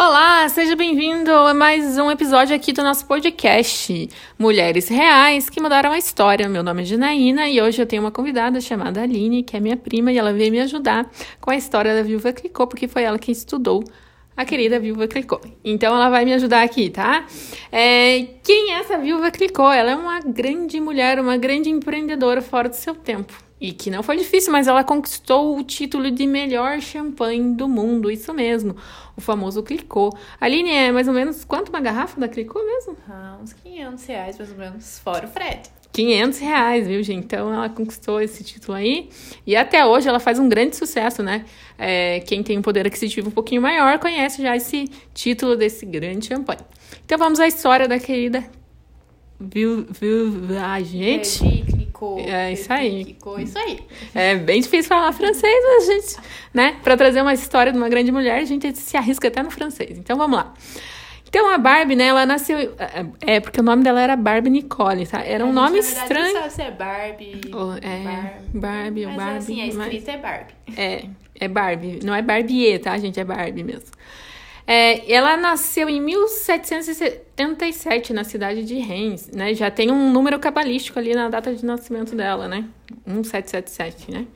Olá, seja bem-vindo a mais um episódio aqui do nosso podcast Mulheres Reais que Mudaram a História. Meu nome é Janaína e hoje eu tenho uma convidada chamada Aline, que é minha prima, e ela veio me ajudar com a história da Viúva Clicô, porque foi ela quem estudou a querida Viúva Clicô. Então ela vai me ajudar aqui, tá? É, quem é essa Viúva Clicô? Ela é uma grande mulher, uma grande empreendedora fora do seu tempo. E que não foi difícil, mas ela conquistou o título de melhor champanhe do mundo, isso mesmo, o famoso Clicô. Aline, é mais ou menos quanto uma garrafa da Clicô mesmo? Ah, uns 500 reais mais ou menos, fora o frete. 500 reais, viu, gente? Então ela conquistou esse título aí. E até hoje ela faz um grande sucesso, né? É, quem tem um poder aquisitivo um pouquinho maior conhece já esse título desse grande champanhe. Então vamos à história da querida. Viu, viu, a gente. clicou. É isso aí. Clicou, isso aí. É bem difícil falar francês, mas a gente, né? Para trazer uma história de uma grande mulher, a gente se arrisca até no francês. Então vamos lá. Então a Barbie, né, ela nasceu. É, porque o nome dela era Barbie Nicole, tá? Era um nome verdade, estranho. Não sabe se é Barbie. Oh, é, Barbie, Barbie ou mas Barbie. assim, a mas- escrita é Barbie. É, é Barbie. Não é Barbie, tá, gente? É Barbie mesmo. É, ela nasceu em 1777 na cidade de Reims, né? Já tem um número cabalístico ali na data de nascimento dela, né? 1777, né?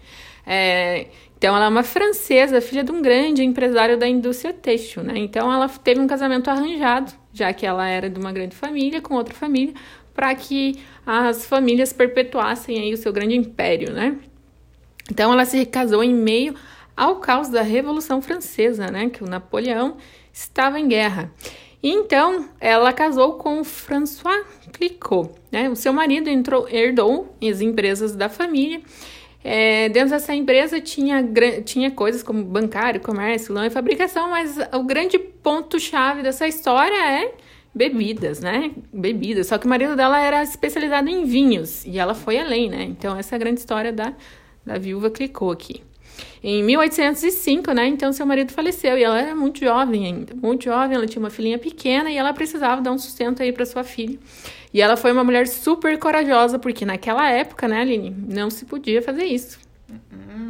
É, então, ela é uma francesa, filha de um grande empresário da indústria têxtil, né? Então, ela teve um casamento arranjado, já que ela era de uma grande família com outra família, para que as famílias perpetuassem aí o seu grande império, né? Então ela se casou em meio ao caos da Revolução Francesa, né, que o Napoleão estava em guerra. Então ela casou com François Clicquot, né? O seu marido entrou, herdou as empresas da família. É, dentro dessa empresa tinha, tinha coisas como bancário, comércio, lã e fabricação, mas o grande ponto-chave dessa história é bebidas, né? Bebidas. Só que o marido dela era especializado em vinhos e ela foi além, né? Então, essa é a grande história da, da viúva Clicô aqui. Em 1805, né? Então, seu marido faleceu e ela era muito jovem ainda, muito jovem. Ela tinha uma filhinha pequena e ela precisava dar um sustento aí para sua filha. E ela foi uma mulher super corajosa, porque naquela época, né, Aline, não se podia fazer isso. Hum,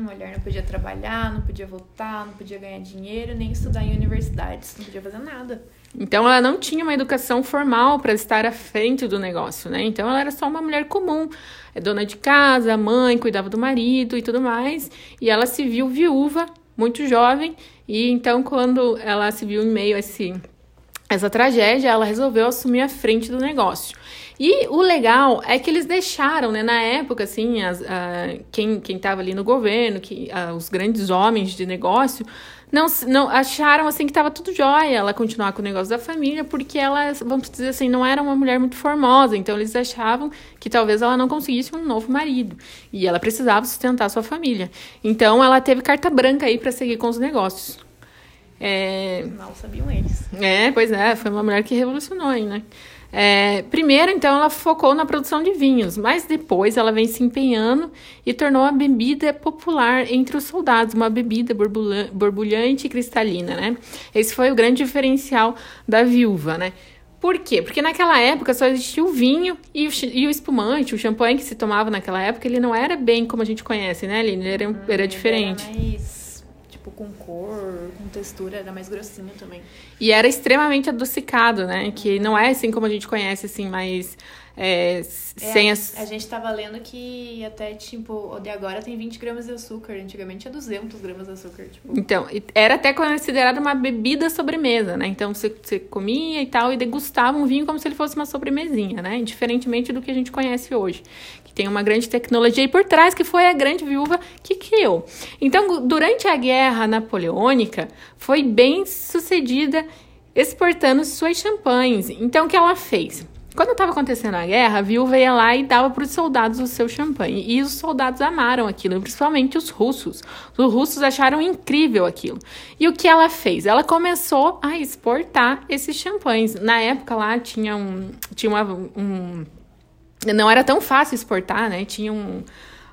mulher não podia trabalhar, não podia votar, não podia ganhar dinheiro, nem estudar em universidades, não podia fazer nada. Então ela não tinha uma educação formal para estar à frente do negócio, né? Então ela era só uma mulher comum, é dona de casa, mãe, cuidava do marido e tudo mais. E ela se viu viúva, muito jovem, e então quando ela se viu em meio a esse essa tragédia, ela resolveu assumir a frente do negócio. E o legal é que eles deixaram, né, na época, assim, as, quem estava ali no governo, que os grandes homens de negócio, não, não acharam assim que estava tudo jóia ela continuar com o negócio da família, porque ela, vamos dizer assim, não era uma mulher muito formosa, então eles achavam que talvez ela não conseguisse um novo marido e ela precisava sustentar sua família. Então ela teve carta branca aí para seguir com os negócios. É, Mal sabiam eles. é, pois é, foi uma mulher que revolucionou aí, né? É, primeiro, então, ela focou na produção de vinhos, mas depois ela vem se empenhando e tornou a bebida popular entre os soldados, uma bebida borbulha- borbulhante e cristalina, né? Esse foi o grande diferencial da viúva, né? Por quê? Porque naquela época só existia o vinho e o, e o espumante, o champanhe que se tomava naquela época, ele não era bem como a gente conhece, né, Aline? Ele era, um- era diferente. Era mais, tipo, com cor, com textura, era mais grossinho também. E era extremamente adocicado, né? Que não é assim como a gente conhece, assim, mais é, É, sem as. A gente tava lendo que até, tipo, o de agora tem 20 gramas de açúcar. Antigamente tinha 200 gramas de açúcar, tipo. Então, era até considerada uma bebida sobremesa, né? Então você, você comia e tal e degustava um vinho como se ele fosse uma sobremesinha, né? Diferentemente do que a gente conhece hoje, que tem uma grande tecnologia aí por trás, que foi a grande viúva que criou. Então, durante a guerra napoleônica, foi bem sucedida exportando suas champanhes. Então, o que ela fez? Quando estava acontecendo a guerra, a viúva ia lá e dava para os soldados o seu champanhe. E os soldados amaram aquilo, principalmente os russos. Os russos acharam incrível aquilo. E o que ela fez? Ela começou a exportar esses champanhes. Na época lá tinha um. Tinha uma, um não era tão fácil exportar, né? Tinha um,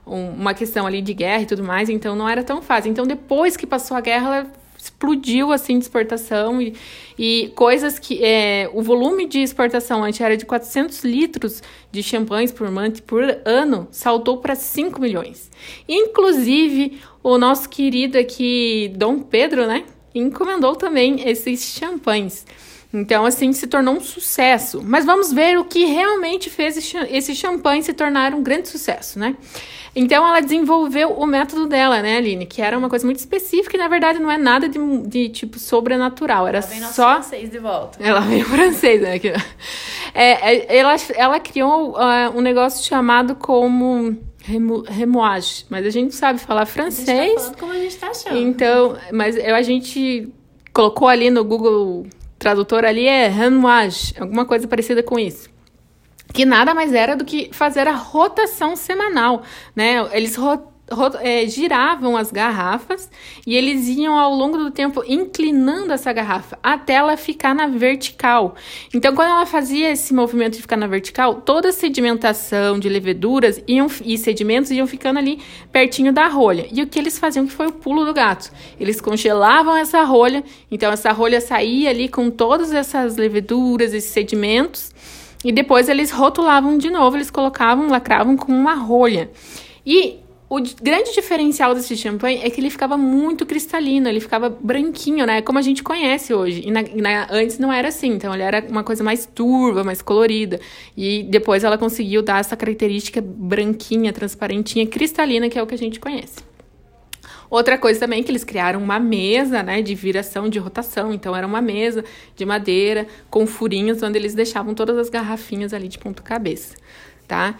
um- uma questão ali de guerra e tudo mais, então não era tão fácil. Então, depois que passou a guerra, ela explodiu assim de exportação e, e coisas que é, o volume de exportação antes era de 400 litros de champanhes por, por ano, saltou para 5 milhões. Inclusive, o nosso querido aqui, Dom Pedro, né? encomendou também esses champanhes. Então, assim, se tornou um sucesso. Mas vamos ver o que realmente fez esse champanhe se tornar um grande sucesso, né? Então, ela desenvolveu o método dela, né, Aline? Que era uma coisa muito específica e, na verdade, não é nada de, de tipo, sobrenatural. Era ela vem só... francês de volta. Ela veio francês, né? É, é, ela, ela criou uh, um negócio chamado como... Remo, remoage, mas a gente sabe falar francês. A gente tá falando como a gente tá achando. Então, mas eu, a gente colocou ali no Google tradutor ali é remoage, alguma coisa parecida com isso. Que nada mais era do que fazer a rotação semanal, né? Eles é, giravam as garrafas e eles iam ao longo do tempo inclinando essa garrafa até ela ficar na vertical. Então, quando ela fazia esse movimento de ficar na vertical, toda a sedimentação de leveduras iam, e sedimentos iam ficando ali pertinho da rolha. E o que eles faziam que foi o pulo do gato? Eles congelavam essa rolha, então essa rolha saía ali com todas essas leveduras, esses sedimentos, e depois eles rotulavam de novo, eles colocavam, lacravam com uma rolha. E o grande diferencial desse champanhe é que ele ficava muito cristalino, ele ficava branquinho, né? Como a gente conhece hoje. E na, na, antes não era assim, então ele era uma coisa mais turva, mais colorida. E depois ela conseguiu dar essa característica branquinha, transparentinha, cristalina, que é o que a gente conhece. Outra coisa também é que eles criaram uma mesa, né, de viração, de rotação. Então era uma mesa de madeira com furinhos onde eles deixavam todas as garrafinhas ali de ponto cabeça, tá?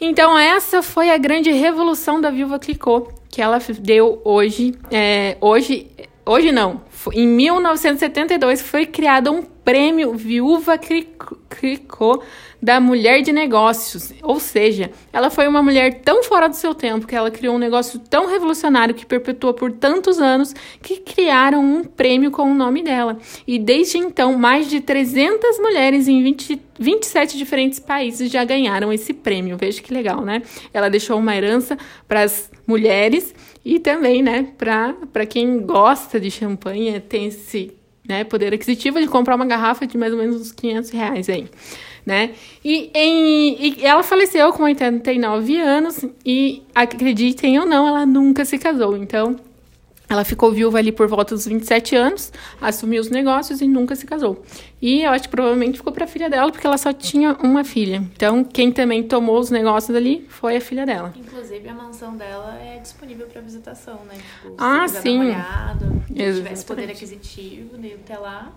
Então, essa foi a grande revolução da Viúva Clicô, que ela deu hoje. É, hoje, hoje não, em 1972 foi criado um prêmio Viúva Clicô da Mulher de Negócios. Ou seja, ela foi uma mulher tão fora do seu tempo que ela criou um negócio tão revolucionário que perpetuou por tantos anos que criaram um prêmio com o nome dela. E desde então, mais de 300 mulheres em 20, 27 diferentes países já ganharam esse prêmio. Veja que legal, né? Ela deixou uma herança para as mulheres e também, né, para quem gosta de champanhe, tem esse né, poder aquisitivo de comprar uma garrafa de mais ou menos uns 500 reais aí né? E, em, e ela faleceu com 89 anos e, acreditem ou não, ela nunca se casou. Então, ela ficou viúva ali por volta dos 27 anos, assumiu os negócios e nunca se casou. E eu acho que provavelmente ficou para a filha dela, porque ela só tinha uma filha. Então, quem também tomou os negócios ali foi a filha dela. Inclusive, a mansão dela é disponível para visitação, né? Tipo, ah, sim. Dar uma olhada, se tivesse poder aquisitivo, de até lá,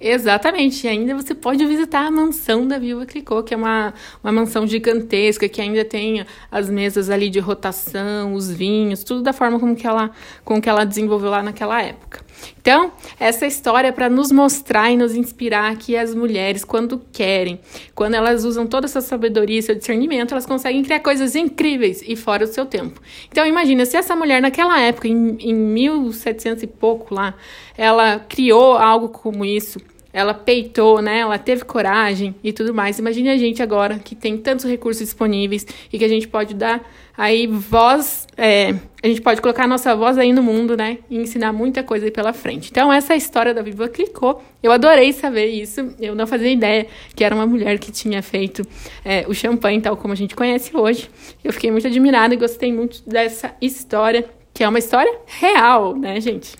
Exatamente, e ainda você pode visitar a mansão da Viúva Clicô, que é uma, uma mansão gigantesca, que ainda tem as mesas ali de rotação, os vinhos, tudo da forma como que ela, como que ela desenvolveu lá naquela época. Então, essa história é para nos mostrar e nos inspirar que as mulheres, quando querem, quando elas usam toda essa sabedoria e seu discernimento, elas conseguem criar coisas incríveis e fora do seu tempo. Então, imagina, se essa mulher naquela época, em, em 1700 e pouco lá, ela criou algo como isso, ela peitou, né? Ela teve coragem e tudo mais. Imagine a gente agora que tem tantos recursos disponíveis e que a gente pode dar aí voz, é, a gente pode colocar a nossa voz aí no mundo, né? E ensinar muita coisa aí pela frente. Então, essa é a história da Viva Clicou. Eu adorei saber isso. Eu não fazia ideia que era uma mulher que tinha feito é, o champanhe tal como a gente conhece hoje. Eu fiquei muito admirada e gostei muito dessa história, que é uma história real, né, gente?